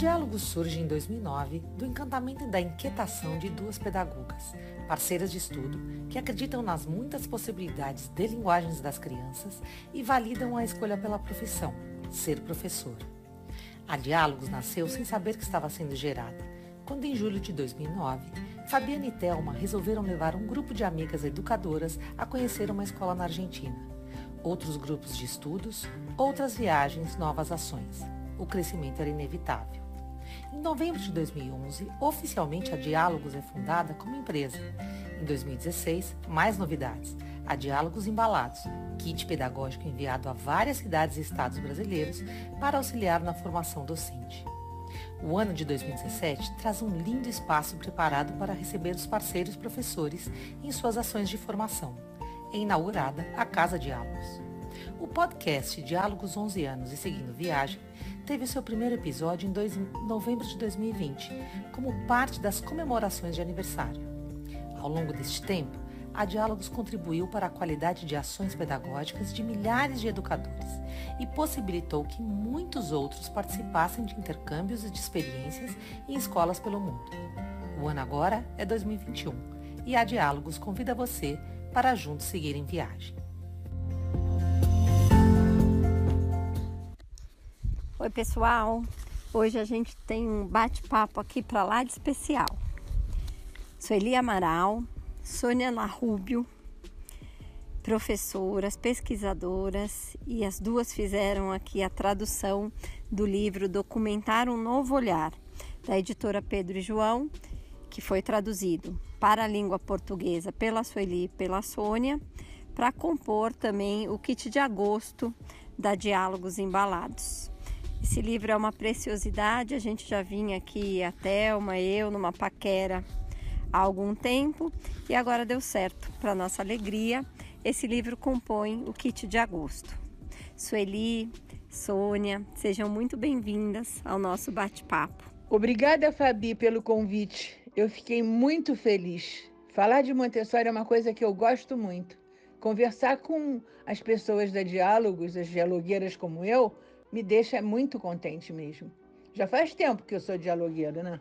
Diálogo surge em 2009 do encantamento e da inquietação de duas pedagogas, parceiras de estudo, que acreditam nas muitas possibilidades de linguagens das crianças e validam a escolha pela profissão, ser professor. A Diálogos nasceu sem saber que estava sendo gerada, quando em julho de 2009, Fabiana e Thelma resolveram levar um grupo de amigas educadoras a conhecer uma escola na Argentina. Outros grupos de estudos, outras viagens, novas ações. O crescimento era inevitável. Em novembro de 2011, oficialmente a Diálogos é fundada como empresa. Em 2016, mais novidades. A Diálogos Embalados, kit pedagógico enviado a várias cidades e estados brasileiros para auxiliar na formação docente. O ano de 2017 traz um lindo espaço preparado para receber os parceiros professores em suas ações de formação. É inaugurada a Casa Diálogos. O podcast Diálogos 11 anos e Seguindo Viagem teve seu primeiro episódio em dois, novembro de 2020, como parte das comemorações de aniversário. Ao longo deste tempo, a Diálogos contribuiu para a qualidade de ações pedagógicas de milhares de educadores e possibilitou que muitos outros participassem de intercâmbios e de experiências em escolas pelo mundo. O ano agora é 2021 e a Diálogos convida você para juntos seguir em viagem. Oi, pessoal. Hoje a gente tem um bate-papo aqui para lá de especial. Sou Eli Amaral, Sônia Larrúbio, professoras, pesquisadoras, e as duas fizeram aqui a tradução do livro Documentar um Novo Olhar, da editora Pedro e João, que foi traduzido para a língua portuguesa pela Sueli e pela Sônia, para compor também o kit de agosto da Diálogos Embalados. Esse livro é uma preciosidade, a gente já vinha aqui, a Thelma, eu, numa paquera há algum tempo e agora deu certo. Para nossa alegria, esse livro compõe o kit de agosto. Sueli, Sônia, sejam muito bem-vindas ao nosso bate-papo. Obrigada, Fabi, pelo convite. Eu fiquei muito feliz. Falar de Montessori é uma coisa que eu gosto muito. Conversar com as pessoas da Diálogos, as dialogueiras como eu, me deixa muito contente mesmo. Já faz tempo que eu sou dialogueira, né?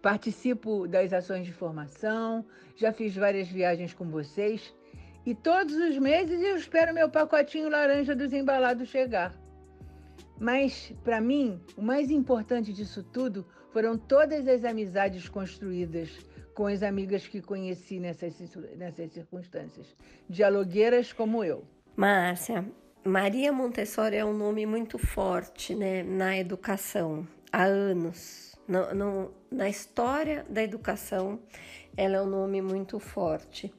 Participo das ações de formação, já fiz várias viagens com vocês e todos os meses eu espero meu pacotinho laranja dos embalados chegar. Mas, para mim, o mais importante disso tudo foram todas as amizades construídas com as amigas que conheci nessas, nessas circunstâncias, dialogueiras como eu. Márcia, Maria Montessori é um nome muito forte né, na educação há anos. No, no, na história da educação, ela é um nome muito forte.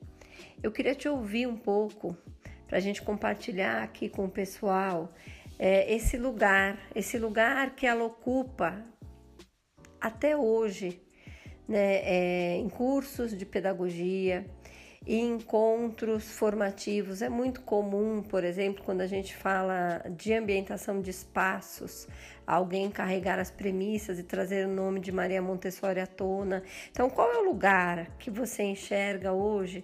Eu queria te ouvir um pouco para a gente compartilhar aqui com o pessoal é, esse lugar, esse lugar que ela ocupa até hoje, né, é, em cursos de pedagogia, e encontros formativos. É muito comum, por exemplo, quando a gente fala de ambientação de espaços, alguém carregar as premissas e trazer o nome de Maria Montessori à tona. Então, qual é o lugar que você enxerga hoje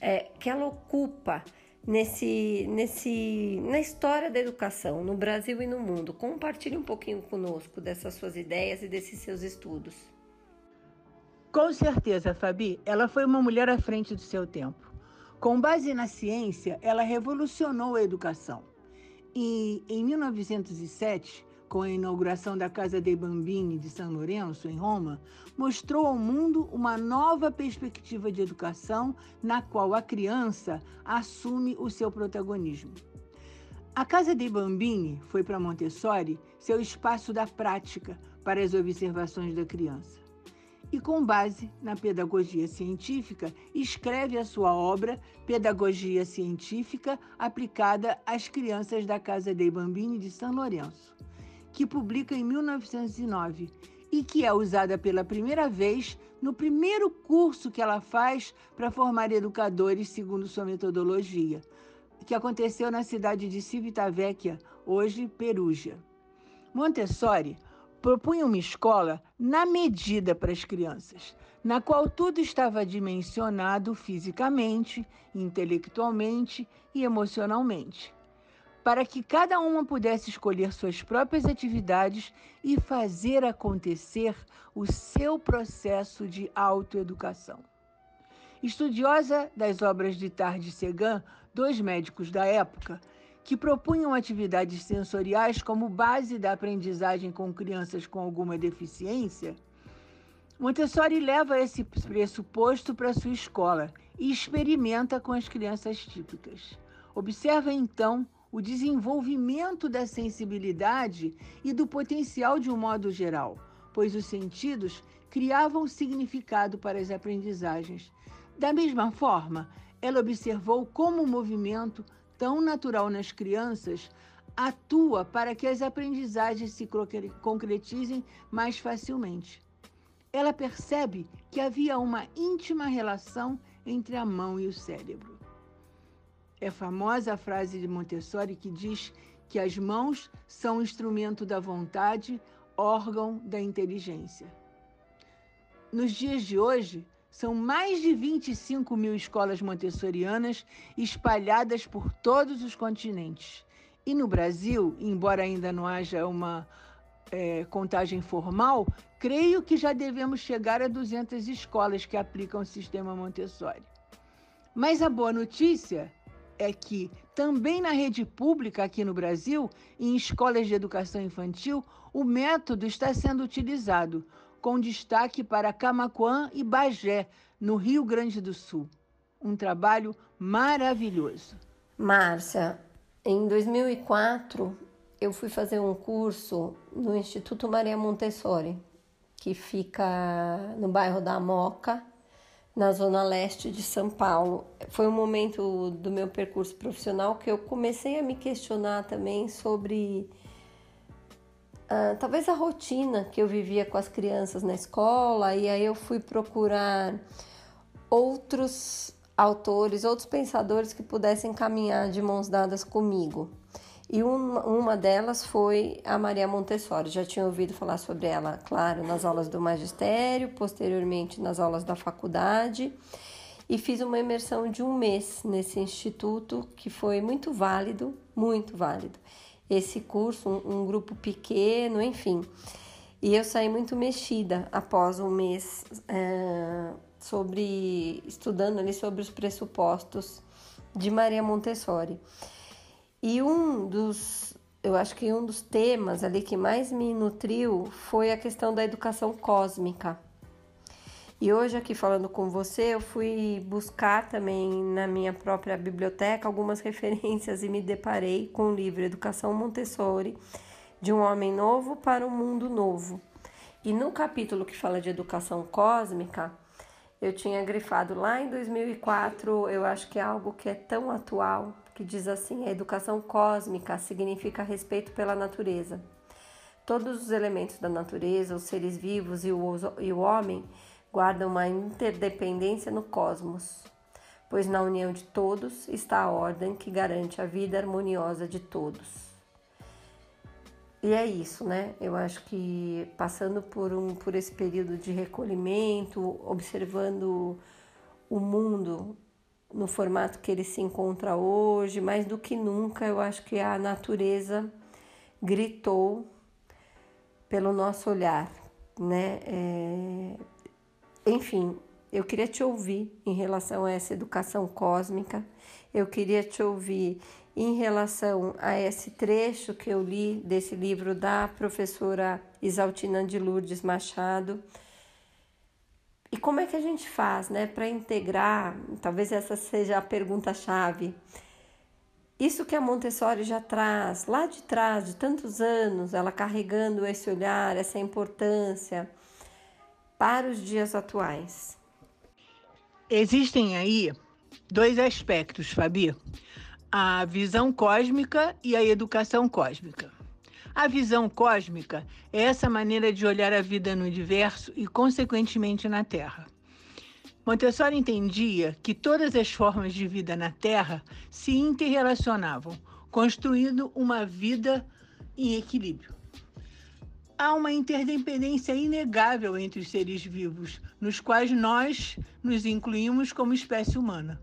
é, que ela ocupa? Nesse, nesse, na história da educação no Brasil e no mundo. Compartilhe um pouquinho conosco dessas suas ideias e desses seus estudos. Com certeza, Fabi, ela foi uma mulher à frente do seu tempo. Com base na ciência, ela revolucionou a educação. E em 1907, com a inauguração da Casa dei Bambini de São Lourenço, em Roma, mostrou ao mundo uma nova perspectiva de educação na qual a criança assume o seu protagonismo. A Casa dei Bambini foi para Montessori seu espaço da prática para as observações da criança e, com base na pedagogia científica, escreve a sua obra Pedagogia Científica aplicada às crianças da Casa dei Bambini de São Lourenço, que publica em 1909 e que é usada pela primeira vez no primeiro curso que ela faz para formar educadores segundo sua metodologia, que aconteceu na cidade de Civitavecchia, hoje Perugia. Montessori propunha uma escola na medida para as crianças, na qual tudo estava dimensionado fisicamente, intelectualmente e emocionalmente. para que cada uma pudesse escolher suas próprias atividades e fazer acontecer o seu processo de autoeducação. Estudiosa das obras de Tard e Segan, dois médicos da época, que propunham atividades sensoriais como base da aprendizagem com crianças com alguma deficiência, Montessori leva esse pressuposto para sua escola e experimenta com as crianças típicas. Observa então o desenvolvimento da sensibilidade e do potencial de um modo geral, pois os sentidos criavam significado para as aprendizagens. Da mesma forma, ela observou como o movimento, tão natural nas crianças, atua para que as aprendizagens se concretizem mais facilmente. Ela percebe que havia uma íntima relação entre a mão e o cérebro. É famosa a frase de Montessori que diz que as mãos são instrumento da vontade, órgão da inteligência. Nos dias de hoje, são mais de 25 mil escolas montessorianas espalhadas por todos os continentes. E no Brasil, embora ainda não haja uma é, contagem formal, creio que já devemos chegar a 200 escolas que aplicam o sistema Montessori. Mas a boa notícia é que também na rede pública aqui no Brasil, em escolas de educação infantil, o método está sendo utilizado, com destaque para Camaquã e Bagé, no Rio Grande do Sul. Um trabalho maravilhoso. Márcia, em 2004 eu fui fazer um curso no Instituto Maria Montessori, que fica no bairro da Moca, na zona leste de São Paulo. Foi um momento do meu percurso profissional que eu comecei a me questionar também sobre uh, talvez a rotina que eu vivia com as crianças na escola, e aí eu fui procurar outros autores, outros pensadores que pudessem caminhar de mãos dadas comigo. E uma, uma delas foi a Maria Montessori. Já tinha ouvido falar sobre ela, claro, nas aulas do magistério, posteriormente nas aulas da faculdade. E fiz uma imersão de um mês nesse instituto, que foi muito válido, muito válido. Esse curso, um, um grupo pequeno, enfim. E eu saí muito mexida após um mês é, sobre estudando ali sobre os pressupostos de Maria Montessori. E um dos, eu acho que um dos temas ali que mais me nutriu foi a questão da educação cósmica. E hoje aqui falando com você, eu fui buscar também na minha própria biblioteca algumas referências e me deparei com o livro Educação Montessori, de um homem novo para um mundo novo. E no capítulo que fala de educação cósmica, eu tinha grifado lá em 2004, eu acho que é algo que é tão atual, que diz assim: a educação cósmica significa respeito pela natureza. Todos os elementos da natureza, os seres vivos e o, e o homem guardam uma interdependência no cosmos, pois na união de todos está a ordem que garante a vida harmoniosa de todos. E é isso, né? Eu acho que passando por, um, por esse período de recolhimento, observando o mundo no formato que ele se encontra hoje, mais do que nunca, eu acho que a natureza gritou pelo nosso olhar, né? É... Enfim, eu queria te ouvir em relação a essa educação cósmica, eu queria te ouvir em relação a esse trecho que eu li desse livro da professora Isaltina de Lourdes Machado. E como é que a gente faz, né, para integrar? Talvez essa seja a pergunta-chave. Isso que a Montessori já traz lá de trás, de tantos anos, ela carregando esse olhar, essa importância para os dias atuais. Existem aí dois aspectos, Fabi a visão cósmica e a educação cósmica. A visão cósmica é essa maneira de olhar a vida no universo e, consequentemente, na Terra. Montessori entendia que todas as formas de vida na Terra se interrelacionavam, construindo uma vida em equilíbrio. Há uma interdependência inegável entre os seres vivos, nos quais nós nos incluímos como espécie humana.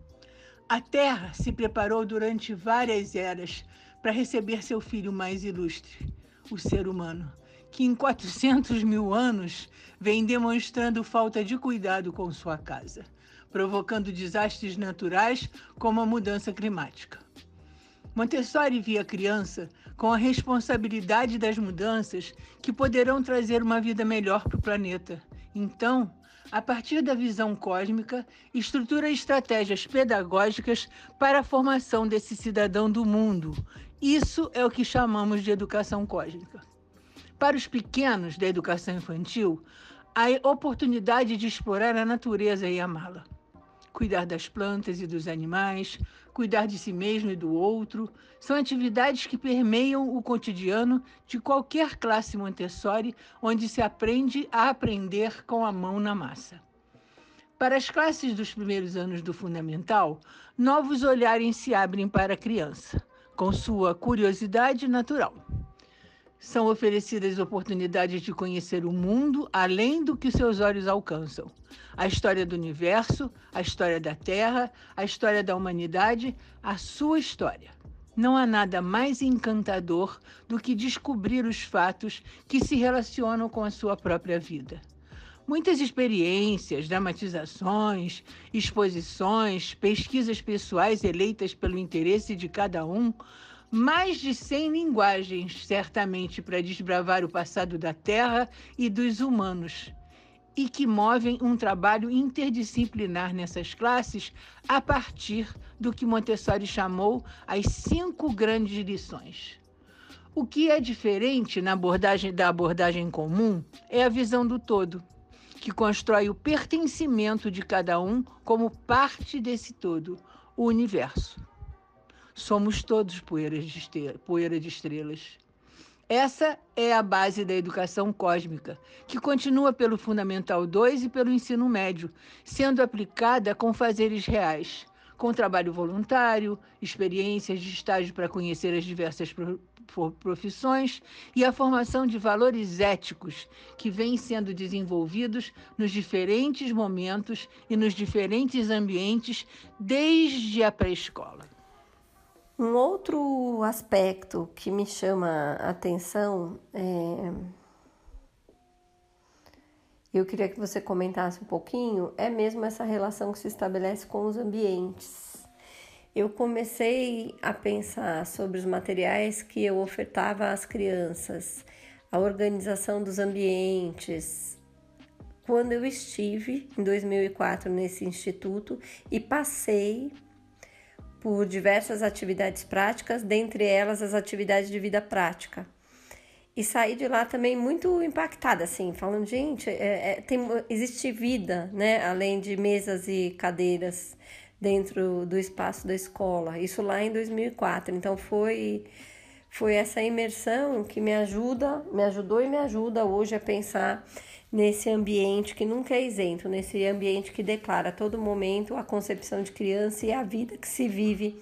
A Terra se preparou durante várias eras para receber seu filho mais ilustre, o ser humano, que em 400 mil anos vem demonstrando falta de cuidado com sua casa, provocando desastres naturais como a mudança climática. Montessori via a criança com a responsabilidade das mudanças que poderão trazer uma vida melhor para o planeta. Então, a partir da visão cósmica, estrutura estratégias pedagógicas para a formação desse cidadão do mundo. Isso é o que chamamos de educação cósmica. Para os pequenos da educação infantil, a oportunidade de explorar a natureza e amá-la. Cuidar das plantas e dos animais, cuidar de si mesmo e do outro, são atividades que permeiam o cotidiano de qualquer classe Montessori, onde se aprende a aprender com a mão na massa. Para as classes dos primeiros anos do fundamental, novos olhares se abrem para a criança, com sua curiosidade natural. São oferecidas oportunidades de conhecer o mundo além do que seus olhos alcançam. A história do universo, a história da Terra, a história da humanidade, a sua história. Não há nada mais encantador do que descobrir os fatos que se relacionam com a sua própria vida. Muitas experiências, dramatizações, exposições, pesquisas pessoais eleitas pelo interesse de cada um mais de 100 linguagens, certamente, para desbravar o passado da Terra e dos humanos, e que movem um trabalho interdisciplinar nessas classes a partir do que Montessori chamou as cinco grandes lições. O que é diferente na abordagem da abordagem comum é a visão do todo, que constrói o pertencimento de cada um como parte desse todo, o universo. Somos todos poeiras de poeira de estrelas. Essa é a base da educação cósmica, que continua pelo Fundamental 2 e pelo ensino médio, sendo aplicada com fazeres reais, com trabalho voluntário, experiências de estágio para conhecer as diversas profissões e a formação de valores éticos que vêm sendo desenvolvidos nos diferentes momentos e nos diferentes ambientes desde a pré-escola. Um outro aspecto que me chama a atenção é. Eu queria que você comentasse um pouquinho, é mesmo essa relação que se estabelece com os ambientes. Eu comecei a pensar sobre os materiais que eu ofertava às crianças, a organização dos ambientes, quando eu estive em 2004 nesse instituto e passei por diversas atividades práticas, dentre elas as atividades de vida prática. E saí de lá também muito impactada, assim, falando, gente, é, é, tem, existe vida, né, além de mesas e cadeiras dentro do espaço da escola. Isso lá em 2004. Então foi foi essa imersão que me ajuda, me ajudou e me ajuda hoje a pensar nesse ambiente que nunca é isento, nesse ambiente que declara a todo momento a concepção de criança e a vida que se vive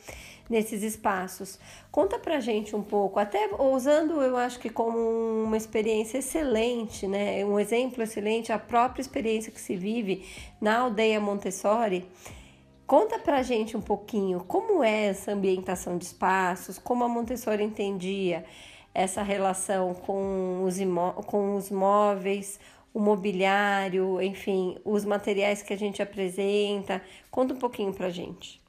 nesses espaços. Conta pra gente um pouco, até usando eu acho que como uma experiência excelente, né? Um exemplo excelente, a própria experiência que se vive na aldeia Montessori. Conta pra gente um pouquinho como é essa ambientação de espaços, como a Montessori entendia essa relação com os, com os móveis, o mobiliário, enfim, os materiais que a gente apresenta. Conta um pouquinho para gente.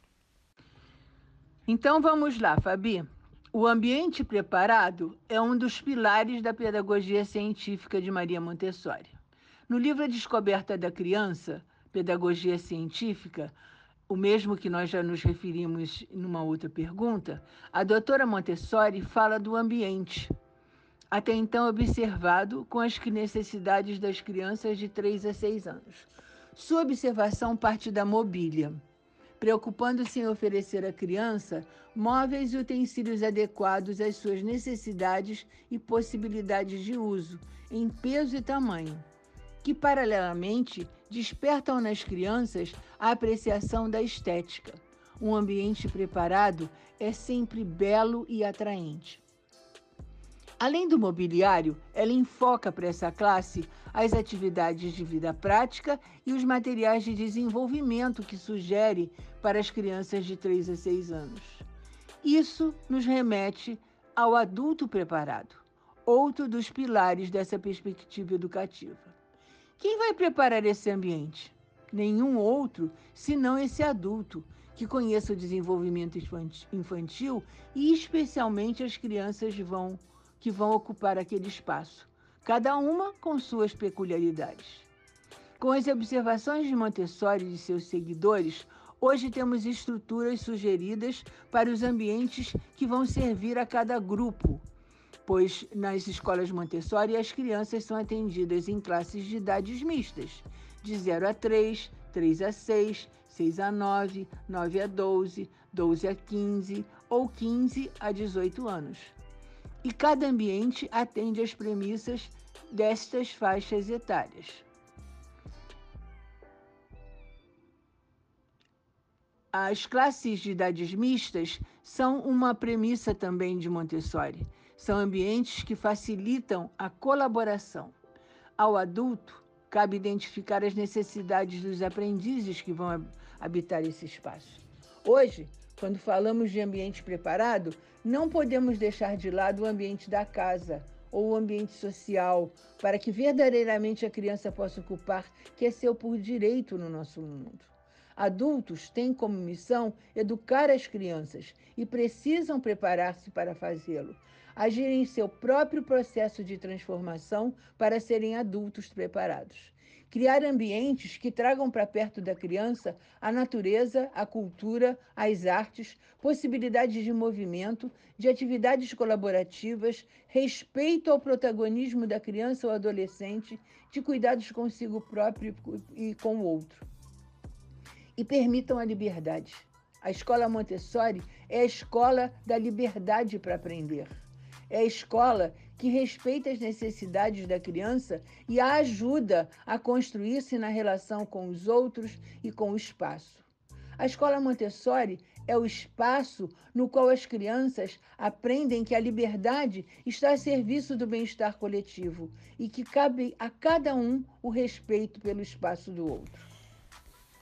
Então vamos lá, Fabi. O ambiente preparado é um dos pilares da pedagogia científica de Maria Montessori. No livro A Descoberta da Criança, Pedagogia Científica, o mesmo que nós já nos referimos numa outra pergunta, a doutora Montessori fala do ambiente até então observado com as necessidades das crianças de 3 a 6 anos. Sua observação parte da mobília, preocupando-se em oferecer à criança móveis e utensílios adequados às suas necessidades e possibilidades de uso, em peso e tamanho, que, paralelamente, despertam nas crianças a apreciação da estética. Um ambiente preparado é sempre belo e atraente. Além do mobiliário, ela enfoca para essa classe as atividades de vida prática e os materiais de desenvolvimento que sugere para as crianças de 3 a 6 anos. Isso nos remete ao adulto preparado, outro dos pilares dessa perspectiva educativa. Quem vai preparar esse ambiente? Nenhum outro senão esse adulto que conheça o desenvolvimento infantil e especialmente as crianças vão, que vão ocupar aquele espaço, cada uma com suas peculiaridades. Com as observações de Montessori e de seus seguidores, hoje temos estruturas sugeridas para os ambientes que vão servir a cada grupo, pois nas escolas Montessori as crianças são atendidas em classes de idades mistas, de 0 a 3, 3 a 6, 6 a 9, 9 a 12, 12 a 15 ou 15 a 18 anos. E cada ambiente atende às premissas destas faixas etárias. As classes de idades mistas são uma premissa também de Montessori. São ambientes que facilitam a colaboração. Ao adulto, cabe identificar as necessidades dos aprendizes que vão habitar esse espaço. Hoje, quando falamos de ambiente preparado, não podemos deixar de lado o ambiente da casa ou o ambiente social, para que verdadeiramente a criança possa ocupar que é seu por direito no nosso mundo. Adultos têm como missão educar as crianças e precisam preparar-se para fazê-lo. Agir em seu próprio processo de transformação para serem adultos preparados. Criar ambientes que tragam para perto da criança a natureza, a cultura, as artes, possibilidades de movimento, de atividades colaborativas, respeito ao protagonismo da criança ou adolescente, de cuidados consigo próprio e com o outro e permitam a liberdade. A escola Montessori é a escola da liberdade para aprender. É a escola que respeita as necessidades da criança e a ajuda a construir-se na relação com os outros e com o espaço. A escola Montessori é o espaço no qual as crianças aprendem que a liberdade está a serviço do bem-estar coletivo e que cabe a cada um o respeito pelo espaço do outro.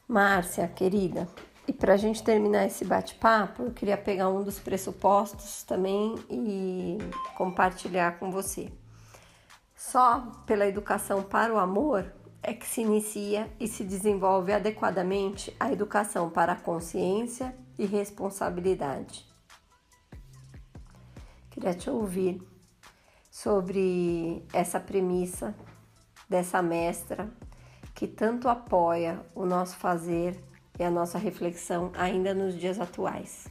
Márcia, querida, e para a gente terminar esse bate-papo, eu queria pegar um dos pressupostos também e compartilhar com você. Só pela educação para o amor é que se inicia e se desenvolve adequadamente a educação para a consciência e responsabilidade. Queria te ouvir sobre essa premissa dessa mestra que tanto apoia o nosso fazer e a nossa reflexão ainda nos dias atuais.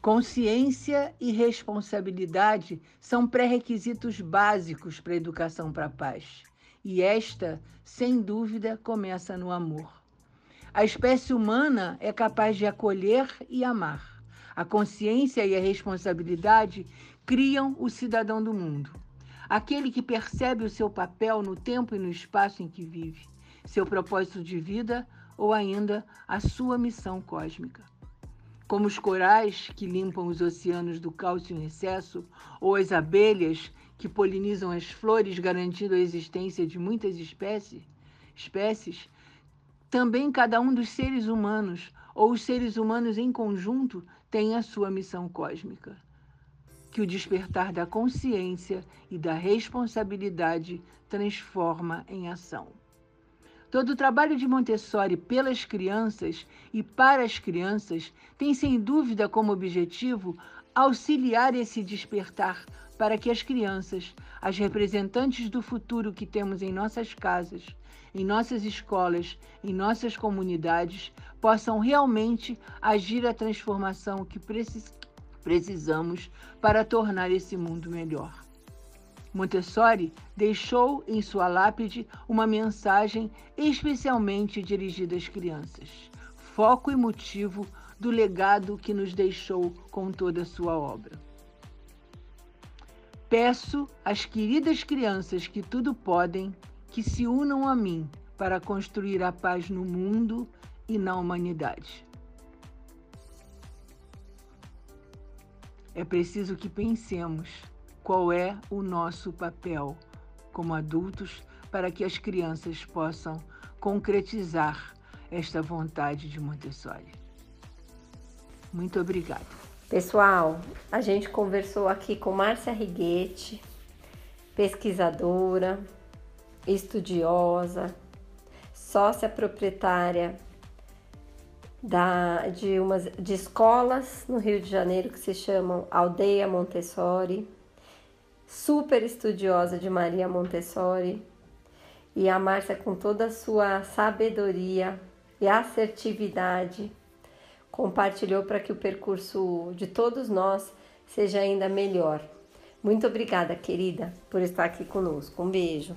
Consciência e responsabilidade são pré-requisitos básicos para a educação para a paz. E esta, sem dúvida, começa no amor. A espécie humana é capaz de acolher e amar. A consciência e a responsabilidade criam o cidadão do mundo aquele que percebe o seu papel no tempo e no espaço em que vive, seu propósito de vida ou ainda a sua missão cósmica. Como os corais que limpam os oceanos do cálcio em excesso, ou as abelhas que polinizam as flores, garantindo a existência de muitas espécies, espécies, também cada um dos seres humanos, ou os seres humanos em conjunto, tem a sua missão cósmica que o despertar da consciência e da responsabilidade transforma em ação. Todo o trabalho de Montessori pelas crianças e para as crianças tem, sem dúvida, como objetivo auxiliar esse despertar para que as crianças, as representantes do futuro que temos em nossas casas, em nossas escolas, em nossas comunidades, possam realmente agir a transformação que, precis precisamos para tornar esse mundo melhor. Montessori deixou em sua lápide uma mensagem especialmente dirigida às crianças, foco e motivo do legado que nos deixou com toda a sua obra. Peço às queridas crianças que tudo podem que se unam a mim para construir a paz no mundo e na humanidade. É preciso que pensemos qual é o nosso papel como adultos para que as crianças possam concretizar esta vontade de Montessori. Muito obrigada. Pessoal, a gente conversou aqui com Márcia Riguete, pesquisadora, estudiosa, sócia proprietária da, de, umas, de escolas no Rio de Janeiro que se chamam Aldeia Montessori, super estudiosa de Maria Montessori, e a Márcia, com toda a sua sabedoria e assertividade, compartilhou para que o percurso de todos nós seja ainda melhor. Muito obrigada, querida, por estar aqui conosco. Um beijo.